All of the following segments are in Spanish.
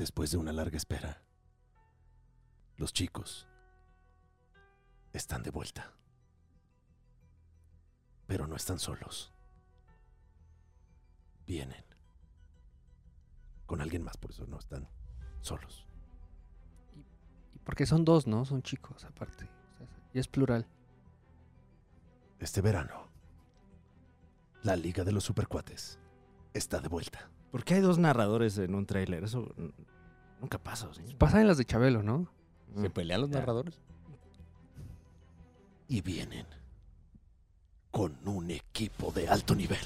Después de una larga espera, los chicos están de vuelta. Pero no están solos. Vienen. Con alguien más, por eso no están solos. Y porque son dos, ¿no? Son chicos, aparte. Y es plural. Este verano, la Liga de los Supercuates está de vuelta. ¿Por qué hay dos narradores en un tráiler? Eso mm, nunca pasa, ¿sí? Pasa en las de Chabelo, ¿no? Mm. ¿Se pelean los Ya. narradores? Y vienen con un equipo de alto nivel.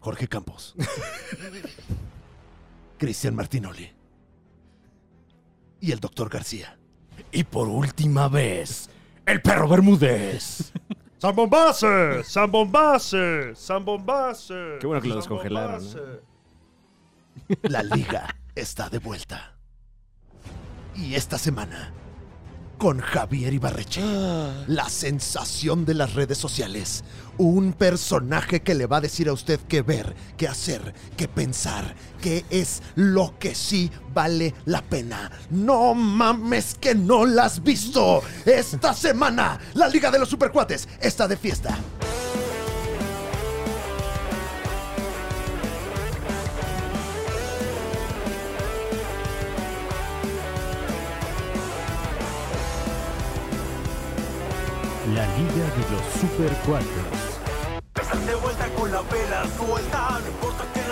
Jorge Campos. Cristian Martinoli. Y el doctor García. Y por última vez, el perro Bermúdez. ¡San Bombase! ¡San Bombase! ¡San Bombase! Qué bueno que lo descongelaron, Bombase. La liga está de vuelta. Y esta semana, con Javier Ibarreche, la sensación de las redes sociales. Un personaje que le va a decir a usted qué ver, qué hacer, qué pensar, qué es lo que sí vale la pena. No mames que no la has visto. Esta semana, la Liga de los Supercuates está de fiesta. Liga de los Super Cuatros. Están de vuelta con la vela suelta, no importa que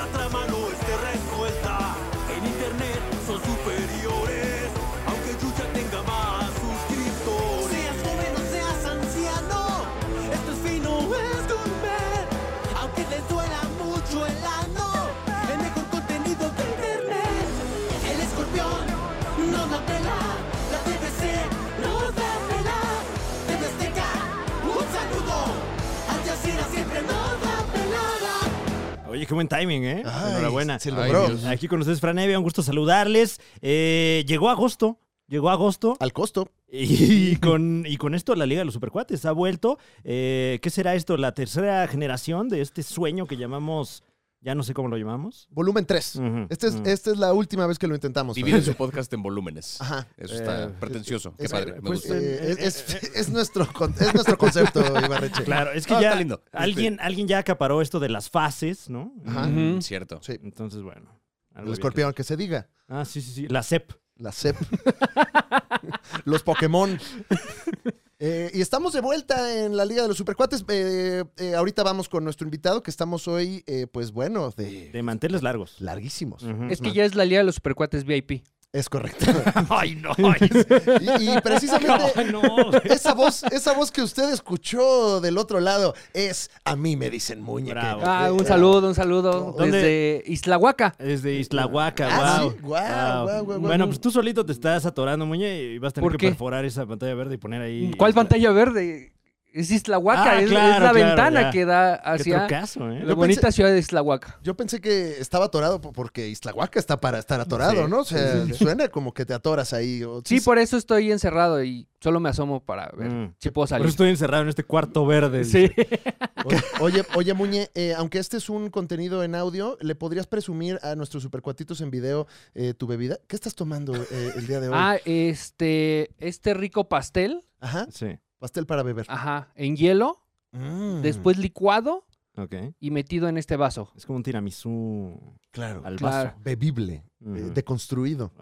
Oye, qué buen timing, ¿eh? Ay, Enhorabuena. Se logró. Aquí con ustedes, Fran Evia, un gusto saludarles. Eh, llegó agosto, llegó agosto. Al costo. Y con, y con esto la Liga de los Supercuates ha vuelto. Eh, ¿Qué será esto? ¿La tercera generación de este sueño que llamamos, ya no sé cómo lo llamamos? Volumen 3. Ujú, Este es, esta es la última vez que lo intentamos. Divide su podcast en volúmenes. Ajá. Eso está Eh, pretencioso. Qué es- padre. Me pues, gusta. Eh, es, es- es nuestro, es nuestro concepto, Ibarreche. Claro, es que ya está lindo. alguien, alguien ya acaparó esto de las fases, ¿no? Ajá. Mm, Cierto. Sí. Entonces, bueno. El escorpión, que se diga. Ah, sí, sí, sí. La CEP. La CEP. Los Pokémon. Eh, y estamos de vuelta en la Liga de los Supercuates. Eh, eh, ahorita vamos con nuestro invitado, que estamos hoy, eh, pues bueno, de, De manteles largos. larguísimos. Es que ya es la Liga de los Supercuates VIP. Es correcto. Ay, no. y, y precisamente Ay, no. esa voz, esa voz que usted escuchó del otro lado es a mí me dicen muñe. Bravo. que- Ah, un saludo, un saludo ¿Dónde? desde Islahuaca. Es de Islahuaca, Ah, wow. sí, guau, guau, guau, Bueno, pues tú solito te estás atorando, Muñe, y vas a tener ¿Por que qué? perforar esa pantalla verde y poner ahí. ¿Cuál pantalla verde? Es Islahuaca, Ah, es, la claro, ventana ya. que da Qué hacia trucazo, ¿eh? la Yo bonita ciudad de Islahuaca. Yo pensé que estaba atorado po- porque Islahuaca está para estar atorado, Sí, ¿no? O sea, sí, sí, sí. suena como que te atoras ahí. o- Sí, por eso estoy encerrado y solo me asomo para ver Mm. si puedo Por salir. eso estoy encerrado en este cuarto verde. Sí. Oye, oye, Muñe, eh, aunque este es un contenido en audio, ¿le podrías presumir a nuestros supercuatitos en video eh, tu bebida? ¿Qué estás tomando eh, el día de hoy? Ah, este, este rico pastel, Ajá, Sí. Pastel para beber. ajá, en hielo, Mm, después licuado Ok. y metido en este vaso. Es como un tiramisú claro, al Claro. vaso. bebible, eh, deconstruido.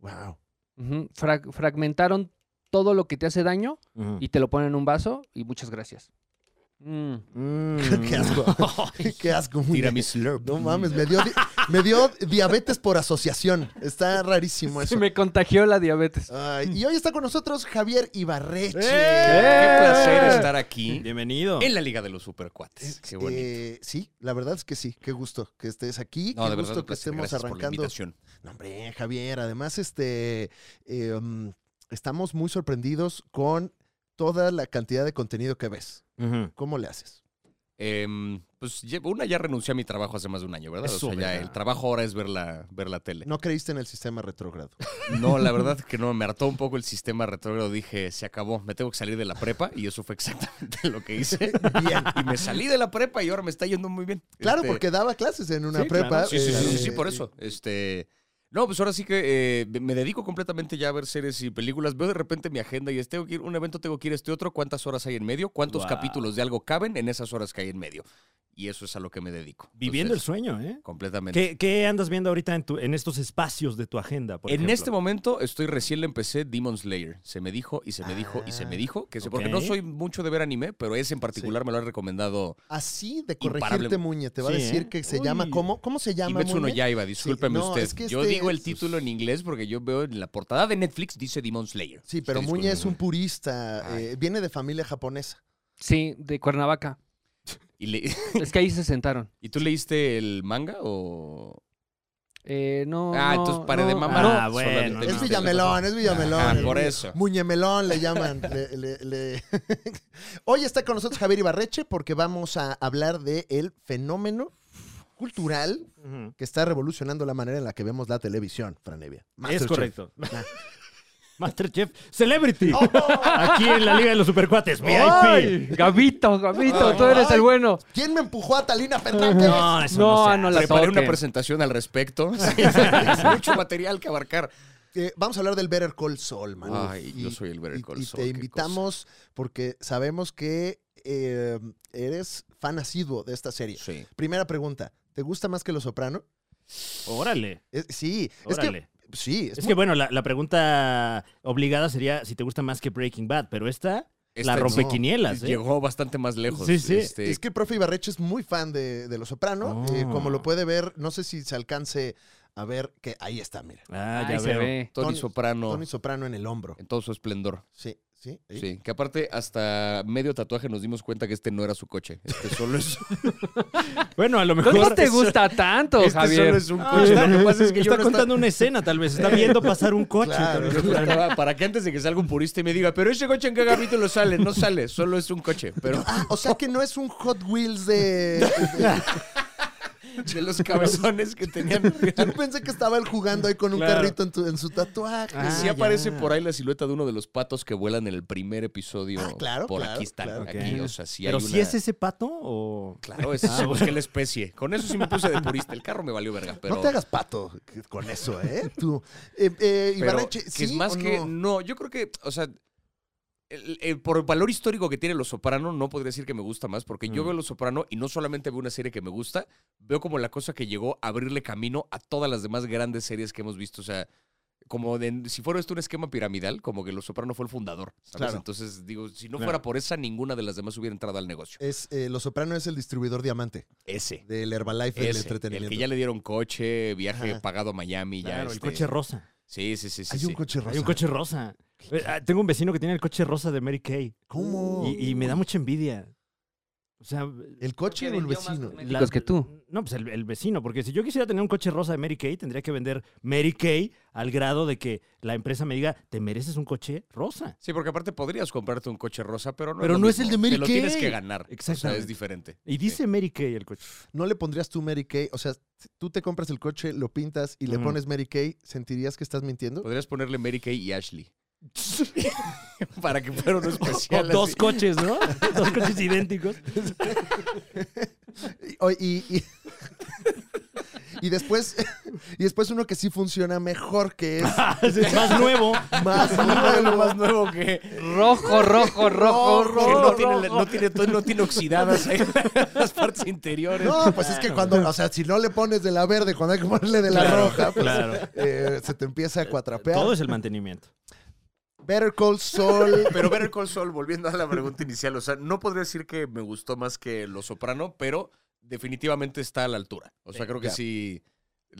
Wow. Wow. Ujú, frag- fragmentaron todo lo que te hace daño Ujú. y te lo ponen en un vaso y muchas gracias. Mm. Mm. Qué asco. Qué asco. Tira mi slurp. No mames, me dio, di- me dio diabetes por asociación. Está rarísimo Se eso. me contagió la diabetes. Ay, y hoy está con nosotros Javier Ibarreche. ¡Eh! Qué placer estar aquí Bienvenido. en la Liga de los Supercuates. Qué bonito. Eh, sí, la verdad es que sí. Qué gusto que estés aquí. No, qué de gusto verdad, que estemos gracias por la arrancando. invitación. No, hombre, Javier, además, este, eh, um, estamos muy sorprendidos con toda la cantidad de contenido que ves. ¿Cómo le haces? Em, pues una ya renuncié a mi trabajo hace más de un año, ¿verdad? Eso, o sea, ya ¿verdad? el trabajo ahora es ver la, ver la tele. No creíste en el sistema retrógrado. No, la verdad que no, me hartó un poco el sistema retrógrado. Dije, se acabó, me tengo que salir de la prepa y eso fue exactamente lo que hice. Bien. Y me salí de la prepa y ahora me está yendo muy bien. Claro, Este, porque daba clases en una Sí, prepa. claro. Sí, sí, sí, sí, sí, eh, por eso. Este. No, pues ahora sí que eh, me dedico completamente ya a ver series y películas. Veo de repente mi agenda y es, tengo que ir, un evento tengo que ir a este otro, cuántas horas hay en medio, cuántos Wow. capítulos de algo caben en esas horas que hay en medio. Y eso es a lo que me dedico. Viviendo el sueño, ¿eh? Completamente. ¿Qué, qué andas viendo ahorita en, tu- en estos espacios de tu agenda? por en ejemplo? este momento estoy recién le empecé Demon Slayer. Se me dijo y se me dijo y se me dijo que se, porque no soy mucho de ver anime, pero ese en particular me lo ha recomendado Así de Imparable. corregirte, Muñe. Te va a Sí, decir ¿eh? que se Uy. llama, ¿cómo? ¿Cómo se llama, Kimetsu no? Yaiba, discúlpeme no, usted. es que Yo este digo el título en inglés porque yo veo en la portada de Netflix dice Demon Slayer. Sí, pero Muñe es un purista. Eh, viene de familia japonesa. Sí, de Cuernavaca. ¿Y, le- Es que ahí se sentaron. ¿Y tú leíste el manga o...? Eh, no. Ah, no, entonces pare de no, mamar. Ah, no. bueno, Solamente no. es Villamelón, es Villamelón. Ah, por Muñe- eso. Muñemelón le llaman. le- le- le- Hoy está con nosotros Javier Ibarreche porque vamos a hablar de el fenómeno cultural que está revolucionando la manera en la que vemos la televisión, Franevia. Es correcto. Masterchef Celebrity. ¡Oh! Aquí en la Liga de los Supercuates. VIP. ¡Ay! Gabito, Gabito, tú eres el bueno. ¿Quién me empujó a Talina Fernández? No, eso No, no, no la Preparé una presentación al respecto. Sí, es mucho material que abarcar. Eh, vamos a hablar del Better Call Saul, man. Ay, yo soy el Better y- Call y Saul, te qué invitamos porque sabemos que eh, eres fan asiduo de esta serie. Sí. Primera pregunta, ¿te gusta más que Los Soprano? Órale. Es- sí, es que Órale. sí, es, Es muy- que bueno, la, la pregunta obligada sería si te gusta más que Breaking Bad, pero esta, Esta la no. rompequinielas, ¿eh? Llegó bastante más lejos. Sí, sí. Este, es que el profe Ibarreche es muy fan de, de Los Soprano. Oh. eh, como lo puede ver, no sé si se alcance a ver que ahí está, mira. Ah, ya Ahí se veo. ve. Tony, Tony- Soprano Tony Soprano en el hombro. en todo su esplendor. Sí, sí. Sí, que aparte hasta medio tatuaje nos dimos cuenta que este no era su coche. Este solo es, Bueno, a lo ¿Cómo mejor... te gusta tanto, este Javier? solo es un Ah, coche. está, Lo que pasa es que yo está no contando una escena, tal vez. Está viendo pasar un coche. Claro. Para que antes de que salga un purista y me diga, pero ese coche en qué capítulo sale, no sale, solo es un coche. Pero Ah, o sea que no es un Hot Wheels de... de- los cabezones que tenían. Yo pensé que estaba él jugando ahí con un Claro. carrito en, tu- en su tatuaje. Ah, sí aparece ya. por ahí la silueta de uno de los patos que vuelan en el primer episodio. Ah, claro, Por claro, aquí claro. aquí, o sea, sí Pero hay si una- es ese pato o... Claro, es sí busqué la especie. Con eso sí me puse de purista. El carro me valió verga, pero... No te hagas pato con eso, ¿eh? Tú. Eh, eh, Pero Ibarreche, que ¿sí es más o que no? yo creo que, o sea, el- el- por el valor histórico que tiene Los Soprano, no podría decir que me gusta más, porque yo Mm. veo Los Soprano y no solamente veo una serie que me gusta, veo como la cosa que llegó a abrirle camino a todas las demás grandes series que hemos visto, o sea, como de, si fuera esto un esquema piramidal, como que Los Soprano fue el fundador, ¿sabes? Claro. Entonces, digo, si no Claro. fuera por esa, ninguna de las demás hubiera entrado al negocio. Es, eh, Los Soprano es el distribuidor diamante Ese. del Herbalife del Ese, entretenimiento. el que ya le dieron coche, viaje Ajá. pagado a Miami, ya el este- coche rosa. Sí, sí, sí, sí. Hay sí. un coche rosa. Hay un coche rosa. Eh, ah, Tengo un vecino que tiene el coche rosa de Mary Kay. ¿Cómo? Y, y me da mucha envidia. O sea, ¿El coche o el vecino? Cosméticos que tú. No, pues el, el vecino, porque si yo quisiera tener un coche rosa de Mary Kay, tendría que vender Mary Kay al grado de que la empresa me diga, te mereces un coche rosa. Sí, porque aparte podrías comprarte un coche rosa, pero no Pero es lo no es mismo. el de Mary Te lo tienes Kay. que ganar. O sea, es diferente. Y dice Mary Kay el coche. ¿No le pondrías tú Mary Kay? O sea, tú te compras el coche, lo pintas y le Ujú. pones Mary Kay, ¿sentirías que estás mintiendo? Podrías ponerle Mary Kay y Ashley. Para que fuera uno O especial. dos así. coches, ¿no? dos coches idénticos. Y, o- y- y- y después, y después uno que sí funciona mejor, que es es más nuevo. más Lo nuevo. más nuevo que, Rojo, rojo, rojo, que rojo. no, tiene, no, tiene, no tiene oxidadas ahí las partes interiores. No, pues es que cuando, o sea, si no le pones de la verde, cuando hay que ponerle de la Claro, roja, pues claro. eh, se te empieza a cuatrapear. Todo es el mantenimiento. Better Call Saul. Pero Better Call Saul, volviendo a la pregunta inicial, o sea, no podría decir que me gustó más que Los Soprano, pero definitivamente está a la altura. O sea, creo que sí.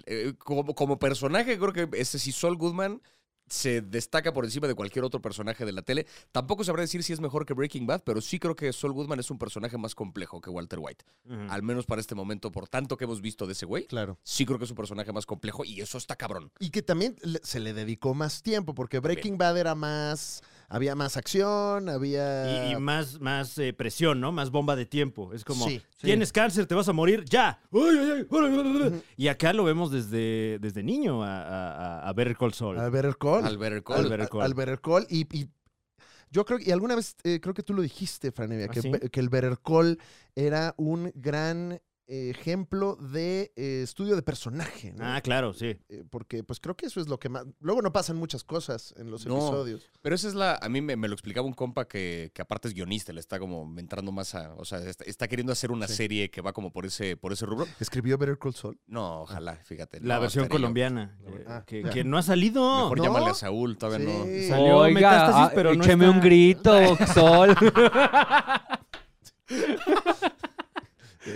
eh, como, como personaje, creo que ese sí, Saul Goodman, se destaca por encima de cualquier otro personaje de la tele. Tampoco sabré decir si es mejor que Breaking Bad, pero sí creo que Saul Goodman es un personaje más complejo que Walter White. Al menos para este momento, por tanto que hemos visto de ese güey, Claro. sí creo que es un personaje más complejo y eso está cabrón. Y que también se le dedicó más tiempo, porque Breaking Bad era más. Había más acción, había. Y, y más, más eh, presión, ¿no? Más bomba de tiempo. Es como, Sí, tienes cáncer, te vas a morir, ya. Y acá lo vemos desde, desde niño a, a, a- a Better Call Saul. Al Better Call. Al Better Call. Al Better Call. al Better Call. Y, y yo creo y alguna vez eh, creo que tú lo dijiste, Franevia, ¿Ah, que, sí? Que el Better Call era un gran ejemplo de eh, estudio de personaje, ¿no? Ah, claro, sí. Eh, porque pues creo que eso es lo que más... Luego no pasan muchas cosas en los No. episodios. Pero esa es la. A mí me, me lo explicaba un compa que, que aparte es guionista, le está como entrando más a. O sea, está, está queriendo hacer una Sí. serie que va como por ese, por ese rubro. ¿Escribió Better Call Saul? No, ojalá, fíjate. La no, versión colombiana. eh, Ah, que, que no ha salido. Mejor ¿No? llámale a Saúl, todavía no. Salió Metástasis, pero no écheme está- un grito, Sol.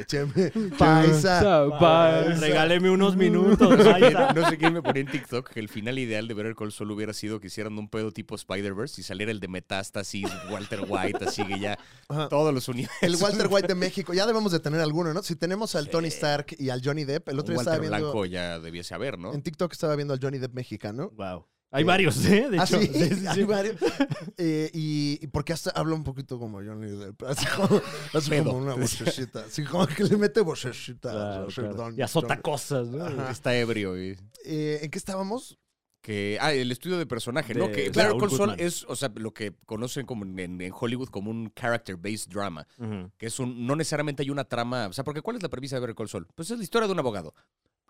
Écheme, paisa. Paisa. Regáleme unos minutos. No sé, quién, está. no sé quién me ponía en TikTok que el final ideal de Better Call Saul hubiera sido que hicieran un pedo tipo Spider-Verse y saliera el de Metástasis, Walter White, así que ya Ajá. todos los universos. El Walter White de México. Ya debemos de tener alguno, ¿no? Si tenemos al Tony Stark y al Johnny Depp, el otro Un día estaba viendo... Blanco ya debiese haber, ¿no? En TikTok estaba viendo al Johnny Depp mexicano. Wow. Hay varios, ¿eh? De ah, hecho. sí, Sí, sí, sí. hay varios. Eh, y, y porque hasta habla un poquito como Johnny Depp. Así como, así como una vocecita. Así como que le mete vocecita. Claro, claro. Y azota Don- cosas, ¿no? Ajá. Está ebrio. y- Eh, ¿En qué estábamos? Que, ah, el estudio de personaje, ¿no? De Que Saul Better Call Saul es, o sea, lo que conocen como en, en Hollywood como un character-based drama. Ujú. que es un, no necesariamente hay una trama, o sea, porque ¿cuál es la premisa de Better Call Saul? Pues es la historia de un abogado.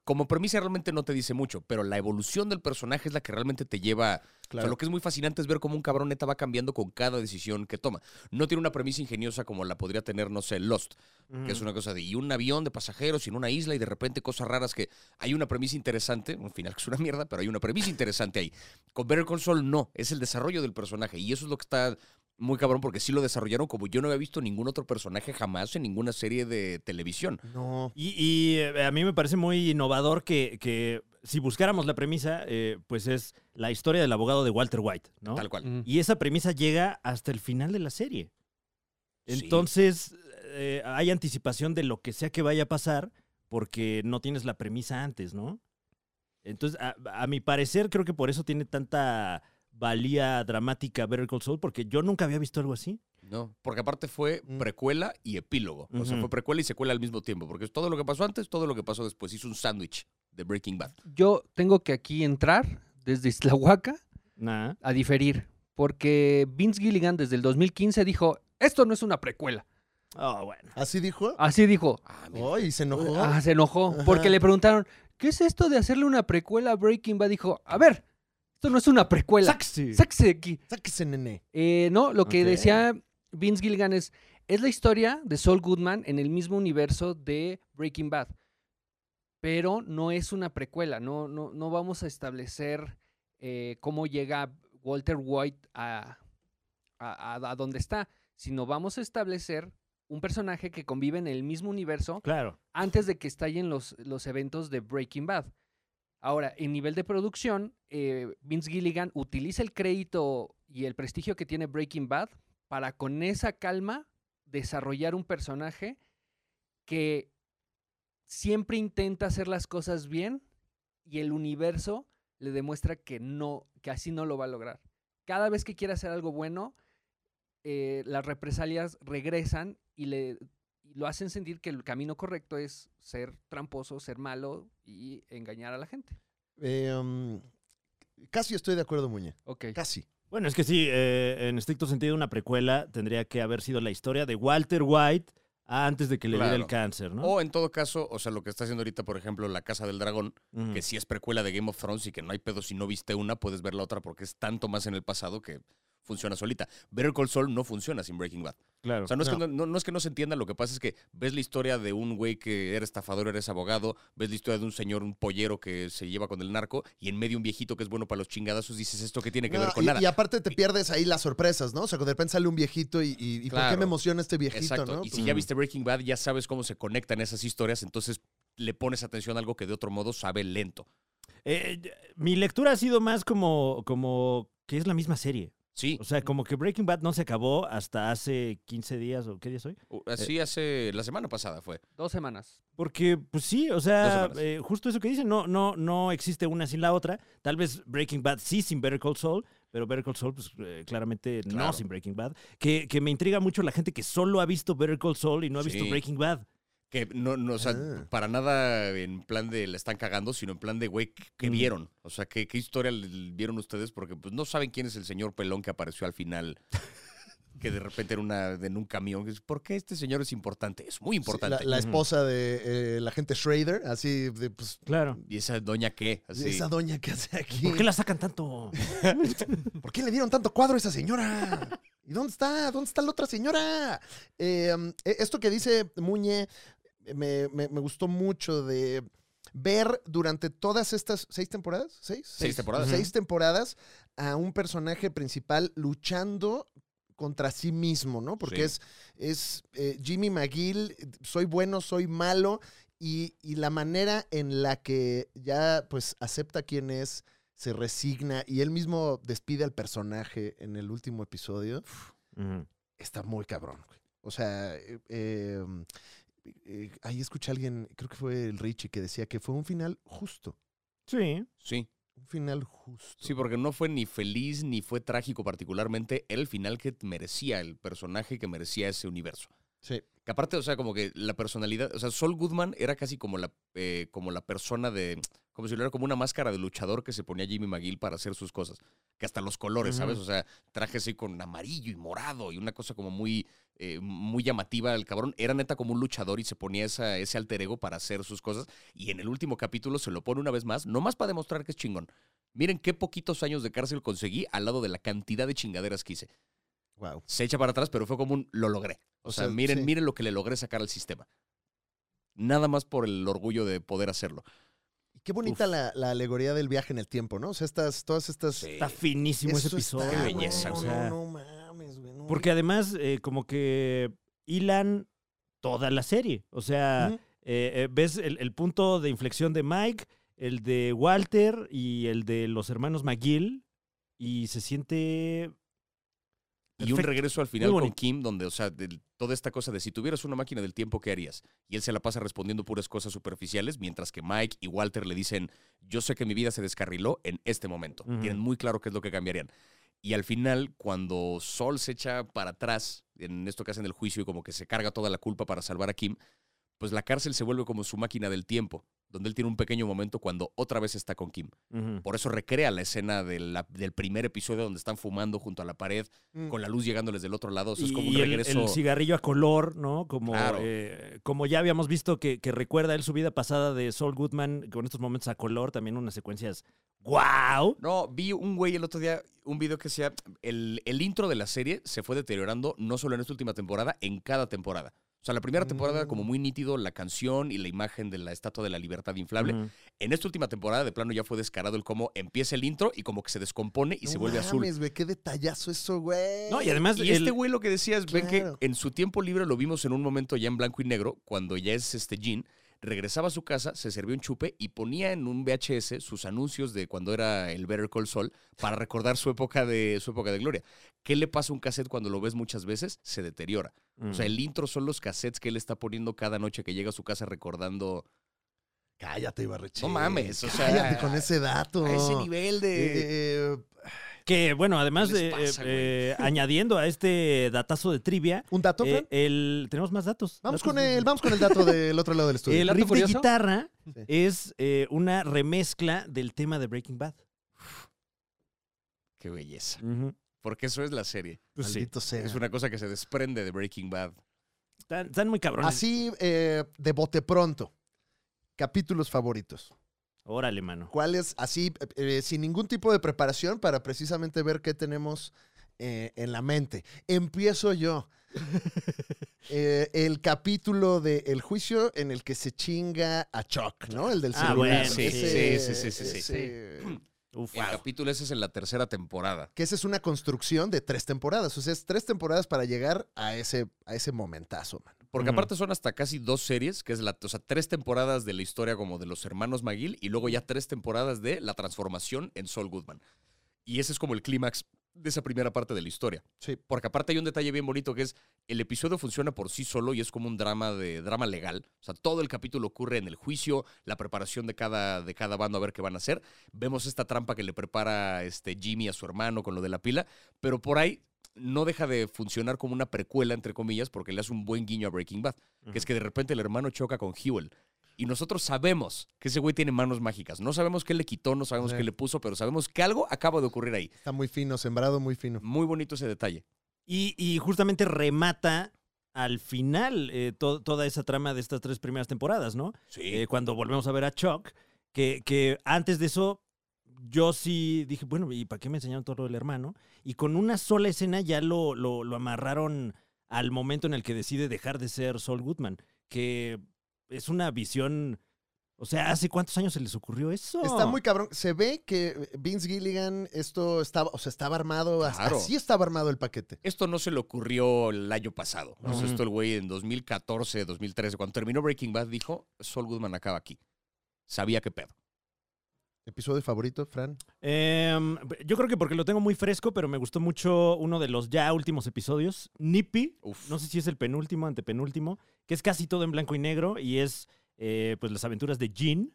Como premisa realmente no te dice mucho, pero la evolución del personaje es la que realmente te lleva... O sea, lo que es muy fascinante es ver cómo un cabrón neta va cambiando con cada decisión que toma. No tiene una premisa ingeniosa como la podría tener, no sé, Lost, que es una cosa de y un avión de pasajeros en una isla y de repente cosas raras que hay una premisa interesante, un final que es una mierda, pero hay una premisa interesante ahí. Con Better Call Saul no, es el desarrollo del personaje y eso es lo que está muy cabrón porque sí lo desarrollaron como yo no había visto ningún otro personaje jamás en ninguna serie de televisión. No. Y, y, eh, a mí me parece muy innovador que, que si buscáramos la premisa, eh, pues es la historia del abogado de Walter White, ¿no? Tal cual. Mm. Y esa premisa llega hasta el final de la serie. Sí. Entonces, eh, hay anticipación de lo que sea que vaya a pasar porque no tienes la premisa antes, ¿no? Entonces, a, a mi parecer, creo que por eso tiene tanta valía dramática Better Call Saul, porque yo nunca había visto algo así. No, porque aparte fue Mm. precuela y epílogo. O sea, fue precuela y secuela al mismo tiempo, porque es todo lo que pasó antes, todo lo que pasó después. Hizo un sándwich de Breaking Bad. Yo tengo que aquí entrar desde Islahuaca Nah. a diferir, porque Vince Gilligan desde el 2015 dijo, esto no es una precuela. Oh, bueno. ¿Así dijo? Así dijo. Ah. Oh, y se enojó. Ah, se enojó, Ajá. porque le preguntaron, ¿qué es esto de hacerle una precuela a Breaking Bad? Dijo, a ver, esto no es una precuela. Saxi. Sáquese de aquí. Sáquese, nene. Eh, no, lo que decía Vince Gilligan es, es la historia de Saul Goodman en el mismo universo de Breaking Bad. Pero no es una precuela, no, no, no vamos a establecer eh, cómo llega Walter White a, a, a- a donde está, sino vamos a establecer un personaje que convive en el mismo universo Claro. antes de que estallen los, los eventos de Breaking Bad. Ahora, en nivel de producción, eh, Vince Gilligan utiliza el crédito y el prestigio que tiene Breaking Bad para con esa calma desarrollar un personaje que siempre intenta hacer las cosas bien y el universo le demuestra que no, que así no lo va a lograr. Cada vez que quiere hacer algo bueno, eh, las represalias regresan y le y lo hacen sentir que el camino correcto es ser tramposo, ser malo y engañar a la gente. Eh, um, casi estoy de acuerdo, Muñe. Ok. Casi. Bueno, es que sí, eh, en estricto sentido, una precuela tendría que haber sido la historia de Walter White antes de que le diera el Claro. cáncer, ¿no? O en todo caso, o sea, lo que está haciendo ahorita, por ejemplo, La Casa del Dragón, que sí es precuela de Game of Thrones y que no hay pedo si no viste una, puedes ver la otra porque es tanto más en el pasado que funciona solita. Better Call Saul no funciona sin Breaking Bad. Claro. O sea, no es, No. Que no, no- no es que no se entienda, lo que pasa es que ves la historia de un güey que era estafador, eres abogado, ves la historia de un señor, un pollero que se lleva con el narco, y en medio un viejito que es bueno para los chingadazos, dices esto que tiene que No, ver con y, nada. y aparte te pierdes ahí las sorpresas, ¿no? O sea, de repente sale un viejito y, y- y ¿por qué me emociona este viejito, Exacto. no? Y si Pues, ya viste Breaking Bad, ya sabes cómo se conectan esas historias, entonces le pones atención a algo que de otro modo sabe lento. Eh, mi lectura ha sido más como, como que es la misma serie. Sí, O sea, como que Breaking Bad no se acabó hasta hace 15 días o qué día soy. u- así hace la semana pasada fue. Dos semanas. Porque, pues sí, o sea, eh, justo eso que dicen, no, no, no existe una sin la otra. Tal vez Breaking Bad sí sin Better Call Saul, pero Better Call Saul, pues eh, claramente no sin Breaking Bad. Que, que me intriga mucho la gente que solo ha visto Better Call Saul y no ha visto Sí. Breaking Bad. Que no, no, o sea, Ah. para nada en plan de la están cagando, sino en plan de, güey, ¿qué, qué Mm. vieron? O sea, ¿qué, ¿qué historia le- vieron ustedes? Porque pues no saben quién es el señor pelón que apareció al final. que de repente en, una, en un camión. ¿Por qué este señor es importante? Es muy Sí, importante. la, esposa de eh, la gente Schrader, así de, pues, Claro. ¿Y esa doña qué? Así. esa doña que hace aquí. ¿Por qué la sacan tanto? ¿Por qué le dieron tanto cuadro a esa señora? ¿Y dónde está? ¿Dónde está la otra señora? Eh, um, eh, esto que dice Muñe me, me- me gustó mucho de ver durante todas estas seis temporadas, seis, Seis temporadas. seis temporadas a un personaje principal luchando contra sí mismo, ¿no? Porque Sí. es, es eh, Jimmy McGill, soy bueno, soy malo, y, y la manera en la que ya pues acepta quién es, se resigna y él mismo despide al personaje en el último episodio, está muy cabrón. O sea, eh, eh, eh, ahí escuché a alguien, creo que fue el Richie, que decía que fue un final justo. Sí. Sí, Un final justo. sí, porque no fue ni feliz ni fue trágico particularmente. Era el final que merecía el personaje que merecía ese universo. Sí. Que aparte, o sea, como que la personalidad, o sea, Sol Goodman era casi como la, eh, como la persona de, como si era como una máscara de luchador que se ponía Jimmy McGill para hacer sus cosas. Que hasta los colores, ¿sabes? O sea, traje así con amarillo y morado y una cosa como muy, eh, muy llamativa al cabrón. Era neta como un luchador y se ponía esa, ese alter ego para hacer sus cosas. Y en el último capítulo se lo pone una vez más, nomás para demostrar que es chingón. Miren qué poquitos años de cárcel conseguí al lado de la cantidad de chingaderas que hice Wow. se echa para atrás, pero fue como un lo logré. O, O sea, sea, miren, sí. miren lo que le logré sacar al sistema. Nada más por el orgullo de poder hacerlo. Y qué bonita la, la alegoría del viaje en el tiempo, ¿no? O sea, estas, todas estas. Sí. Está finísimo ese está, episodio. Qué belleza, no, o güey. sea, no, no mames, güey. Porque además, eh, como que hilan toda la serie. O sea, eh, eh, ves el, el punto de inflexión de Mike, el de Walter y el de los hermanos McGill. Y se siente. Y un regreso al final con. Kim, donde, o sea, del- toda esta cosa de si tuvieras una máquina del tiempo, ¿qué harías? Y él se la pasa respondiendo puras cosas superficiales, mientras que Mike y Walter le dicen, yo sé que mi vida se descarriló en este momento. Tienen muy claro qué es lo que cambiarían. Y al final, cuando Sol se echa para atrás en esto que hacen el juicio y como que se carga toda la culpa para salvar a Kim, pues la cárcel se vuelve como su máquina del tiempo, donde él tiene un pequeño momento cuando otra vez está con Kim. Por eso recrea la escena de la- del primer episodio donde están fumando junto a la pared, Mm. con la luz llegándoles del otro lado. O sea, es como y un el, regreso. el cigarrillo a color, ¿no? Como, Claro. eh, como ya habíamos visto que, que recuerda él su vida pasada de Saul Goodman con estos momentos a color, también unas secuencias ¡Wow! No, vi un güey el otro día, un video que decía, el, el intro de la serie se fue deteriorando no solo en esta última temporada, en cada temporada. O sea, la primera temporada era como muy nítido la canción y la imagen de la Estatua de la Libertad inflable. En esta última temporada de plano ya fue descarado el cómo empieza el intro y como que se descompone y No se vuelve azul. mames, güey, qué detallazo eso, güey. No, y además Y el- este güey lo que decía es, ven Claro. que en su tiempo libre lo vimos en un momento ya en blanco y negro, cuando ya es este Jean, regresaba a su casa, se servía un chupe y ponía en un VHS sus anuncios de cuando era el Better Call Saul para recordar su época de su época de gloria. ¿Qué le pasa a un cassette cuando lo ves muchas veces? Se deteriora. O sea, Ujú. el intro son los cassettes que él está poniendo cada noche que llega a su casa recordando Cállate, Ibarreche. No mames, o sea, Cállate con ese dato. a ese nivel de... Eh, Que bueno, además ¿Qué les de pasa, eh, eh, añadiendo a este datazo de trivia, ¿Un dato, eh, el, tenemos más datos. Vamos Datos con de- el, vamos con el dato del otro lado del estudio. El ¿Dato riff de guitarra Sí. es eh, una remezcla del tema de Breaking Bad. Qué belleza. Porque eso es la serie. Pues sí, Maldito sea. Es una cosa que se desprende de Breaking Bad. están, están muy cabrones. Así, eh, de bote pronto. Capítulos favoritos. Órale, mano. ¿Cuáles? Así, eh, eh, sin ningún tipo de preparación para precisamente ver qué tenemos eh, en la mente. Empiezo yo. Eh, el capítulo de El juicio en el que se chinga a Chuck, ¿no? El del Ah, celular. bueno, sí, Ese- sí, sí, sí, sí, sí. ese- Uf. El capítulo ese es en la tercera temporada. Que esa es una construcción de tres temporadas. O sea, es tres temporadas para llegar a ese, a ese momentazo, man. Porque aparte son hasta casi dos series, que es la, o sea, tres temporadas de la historia como de los hermanos McGill y luego ya tres temporadas de la transformación en Saul Goodman. Y ese es como el clímax de esa primera parte de la historia. Sí. Porque aparte hay un detalle bien bonito que es el episodio funciona por sí solo y es como un drama de drama legal. O sea, todo el capítulo ocurre en el juicio, la preparación de cada, de cada bando a ver qué van a hacer. Vemos esta trampa que le prepara este Jimmy a su hermano con lo de la pila, pero por ahí no deja de funcionar como una precuela, entre comillas, porque le hace un buen guiño a Breaking Bad, que es que de repente el hermano choca con Hewell. Y nosotros sabemos que ese güey tiene manos mágicas. No sabemos qué le quitó, no sabemos Sí. qué le puso, pero sabemos que algo acaba de ocurrir ahí. Está muy fino, sembrado muy fino. Muy bonito ese detalle. Y, y justamente remata al final eh, to- toda esa trama de estas tres primeras temporadas, ¿no? Sí. Eh, cuando volvemos a ver a Chuck, que, que antes de eso yo sí dije, bueno, ¿y para qué me enseñaron todo del hermano? Y con una sola escena ya lo, lo, lo amarraron al momento en el que decide dejar de ser Saul Goodman, que es una visión... O sea, ¿hace cuántos años se les ocurrió eso? Está muy cabrón. Se ve que Vince Gilligan, esto estaba, o sea, estaba armado, Claro. así estaba armado el paquete. Esto no se le ocurrió el año pasado. O sea, esto el güey en 2014, 2013, cuando terminó Breaking Bad, dijo, Saul Goodman acaba aquí. Sabía qué pedo. ¿Episodio favorito, Fran? Em, yo creo que porque lo tengo muy fresco, pero me gustó mucho uno de los ya últimos episodios, Nippy. Uf. No sé si es el penúltimo, antepenúltimo, que es casi todo en blanco y negro y es eh, pues las aventuras de Jean,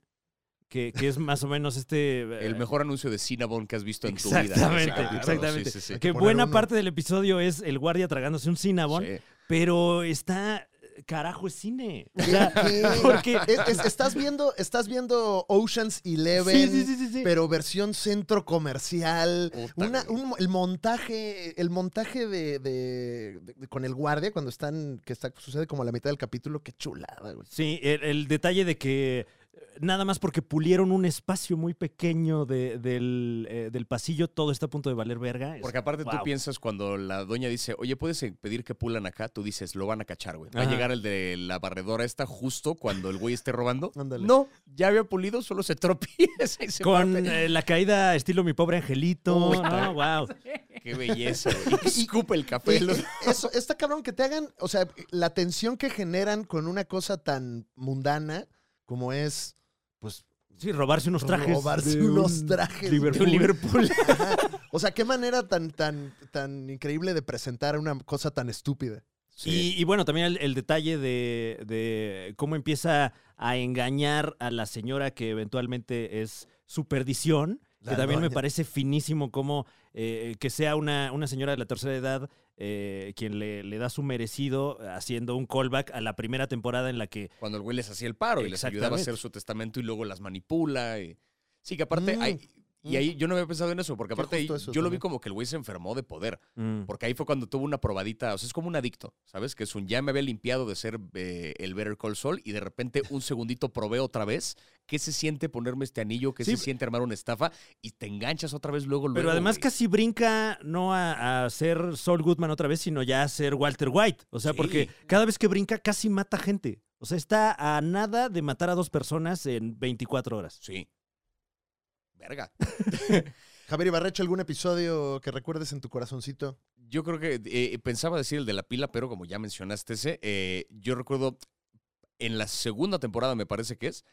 que, que es más o menos este... El eh, mejor anuncio de Cinnabon que has visto en tu vida. Exactamente, exactamente. Sí, sí, sí. Que buena uno. parte del episodio es el guardia tragándose un Cinnabon, pero está... Carajo, es cine. O sea, ¿Qué? porque... Es- es- estás, viendo, estás viendo Ocean's Eleven, Sí, sí, sí, sí, sí. pero versión centro comercial. Una- un- el montaje, el montaje de, de- de- de- con el guardia cuando están, que está, sucede como a la mitad del capítulo, qué chulada, güey. Sí, el, el detalle de que eh, nada más porque pulieron un espacio muy pequeño de- del, eh, del pasillo, todo está a punto de valer verga. Porque aparte tú piensas cuando la doña dice, oye, ¿puedes eh, pedir que pulan acá? Tú dices, lo van a cachar, güey. Va a llegar el de la barredora esta justo cuando el güey esté robando. Ándale. No, ya había pulido, solo se tropieza y se Con eh, la caída estilo mi pobre angelito. Puta. No, wow. Qué belleza, güey. Y escupe el café. Y- los- y eso, está cabrón que te hagan, o sea, la tensión que generan con una cosa tan mundana como es, pues, Sí, robarse unos trajes. Robarse de unos un trajes. Liverpool. de un Liverpool. O sea, qué manera tan, tan, tan increíble de presentar una cosa tan estúpida. Y, y bueno, también el, el detalle de, de cómo empieza a engañar a la señora que eventualmente es su perdición, La que también me parece finísimo como eh, que sea una, una señora de la tercera edad eh, quien le, le da su merecido haciendo un callback a la primera temporada en la que... Cuando el güey les hacía el paro y les ayudaba a hacer su testamento y luego las manipula. y- Sí, que aparte Mm, hay- Y ahí yo no había pensado en eso, porque aparte ahí yo lo vi como que el güey se enfermó de poder. Mm. Porque ahí fue cuando tuvo una probadita, o sea, es como un adicto, ¿sabes? Que es un ya me había limpiado de ser eh, el Better Call Saul y de repente un segundito probé otra vez. ¿Qué se siente ponerme este anillo? ¿Qué Sí. se siente armar una estafa? Y te enganchas otra vez luego, luego. Pero además güey. casi brinca no a, a ser Saul Goodman otra vez, sino ya a ser Walter White. O sea, Sí. porque cada vez que brinca casi mata gente. O sea, está a nada de matar a dos personas en 24 horas. Sí. Verga. Javier Ibarrecho, ¿algún episodio que recuerdes en tu corazoncito? Yo creo que eh, pensaba decir el de la pila, pero como ya mencionaste ese, eh, yo recuerdo en la segunda temporada, me parece que es,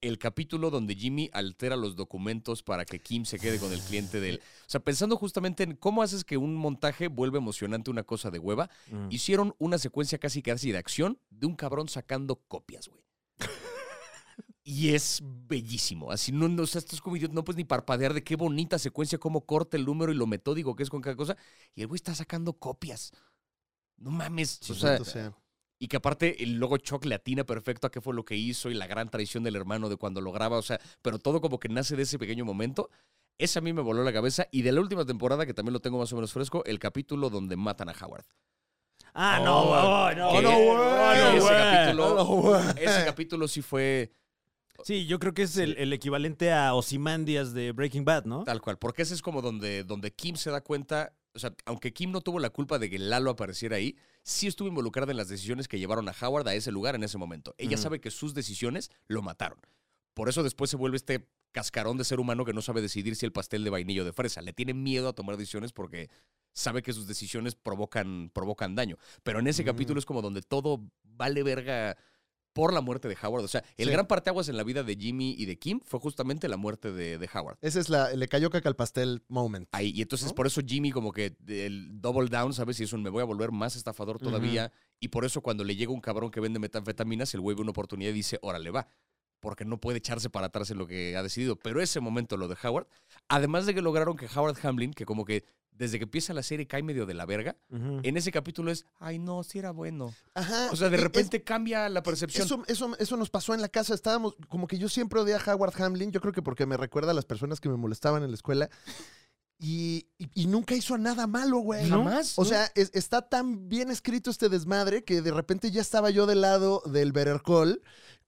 el capítulo donde Jimmy altera los documentos para que Kim se quede con el cliente del... O sea, pensando justamente en cómo haces que un montaje vuelva emocionante una cosa de hueva, Mm. hicieron una secuencia casi casi de acción de un cabrón sacando copias, güey. Y es bellísimo. Así no, no, o sea, esto es como no puedes ni parpadear de qué bonita secuencia, cómo corta el número y lo metódico que es con cada cosa. Y el güey está sacando copias. No mames. O sea, O sea, y que aparte el logo Choc le atina perfecto a qué fue lo que hizo y la gran traición del hermano de cuando lo graba. O sea, pero todo como que nace de ese pequeño momento. Ese a mí me voló la cabeza. Y de la última temporada, que también lo tengo más o menos fresco, el capítulo donde matan a Howard. Ah, Oh, no, oh, no, no, güey. ese, capítulo, ese capítulo sí fue Sí, yo creo que es el, el equivalente a Ozymandias de Breaking Bad, ¿no? tal cual. Porque ese es como donde, donde Kim se da cuenta. O sea, aunque Kim no tuvo la culpa de que Lalo apareciera ahí, sí estuvo involucrada en las decisiones que llevaron a Howard a ese lugar en ese momento. Ella sabe que sus decisiones lo mataron. Por eso después se vuelve este cascarón de ser humano que no sabe decidir si el pastel de vainillo o de fresa. Le tiene miedo a tomar decisiones porque sabe que sus decisiones provocan, provocan daño. Pero en ese Mm. capítulo es como donde todo vale verga por la muerte de Howard. O sea, el Sí. gran parteaguas en la vida de Jimmy y de Kim fue justamente la muerte de, de Howard. Ese es la, le cayó caca al pastel moment. Ahí, y entonces ¿No? por eso Jimmy como que el double down, ¿sabes? Y es un me voy a volver más estafador todavía. Y por eso cuando le llega un cabrón que vende metanfetaminas, el güey ve una oportunidad y dice, órale, va. Porque no puede echarse para atrás en lo que ha decidido. Pero ese momento, lo de Howard, además de que lograron que Howard Hamlin, que como que desde que empieza la serie cae medio de la verga, en ese capítulo es, ay no, sí era bueno. Ajá. O sea, de es- repente cambia la percepción. Eso, eso, eso nos pasó en la casa. Estábamos, como que yo siempre odié a Howard Hamlin. Yo creo que porque me recuerda a las personas que me molestaban en la escuela. Y, y- y nunca hizo nada malo, güey. Jamás. O sea, es- está tan bien escrito este desmadre que de repente ya estaba yo del lado del Better Call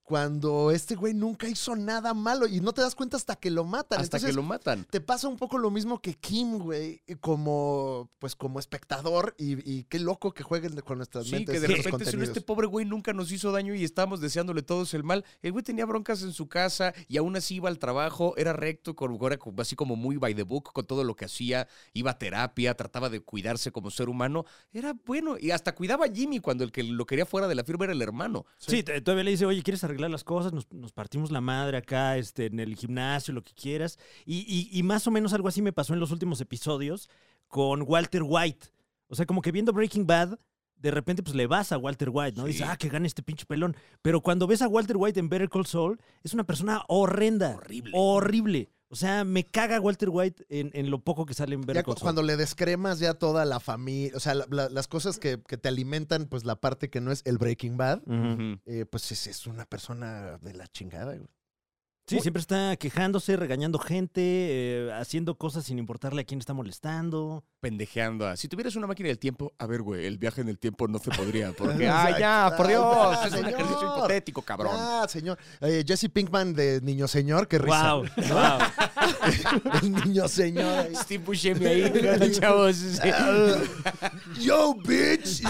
cuando este güey nunca hizo nada malo y no te das cuenta hasta que lo matan. hasta Entonces, que lo matan. te pasa un poco lo mismo que Kim, güey, como pues como espectador y, y qué loco que jueguen con nuestras Sí, mentes que de repente si este pobre güey nunca nos hizo daño y estábamos deseándole todos el mal. El güey tenía broncas en su casa y aún así iba al trabajo, era recto, con, era como- así como muy by the book con todo lo que hacía, iba a terapia, trataba de cuidarse como ser humano. Era bueno y hasta cuidaba a Jimmy cuando el que lo quería fuera de la firma era el hermano. Sí, te- todavía le dice, oye, ¿quieres arreglar las cosas? Nos, nos partimos la madre acá este, en el gimnasio, lo que quieras. Y, y- y más o menos algo así me pasó en los últimos episodios con Walter White. O sea, como que viendo Breaking Bad, de repente pues le vas a Walter White, ¿no? Sí. Dices, ah, que gane este pinche pelón. Pero cuando ves a Walter White en Better Call Saul, es una persona horrenda. Horrible. Horrible. O sea, me caga Walter White en, en lo poco que sale en Better Ya Call Saul. cuando le descremas ya toda la familia, o sea, la- la- las cosas que, que te alimentan, pues la parte que no es el Breaking Bad, eh, pues es, es una persona de la chingada, güey. Sí, siempre está quejándose, regañando gente, eh, haciendo cosas sin importarle a quién está molestando. Pendejeando. a- Si tuvieras una máquina del tiempo, a ver, güey, el viaje en el tiempo no se podría. Porque, ay, ya, por Dios, Ay, es un ejercicio hipotético, cabrón. Ah, señor. Eh, Jesse Pinkman de Niño Señor, qué risa. Wow, wow. El niño señor. Steve Buscemi ahí, ¿no, chavos. Sí. Yo, bitch.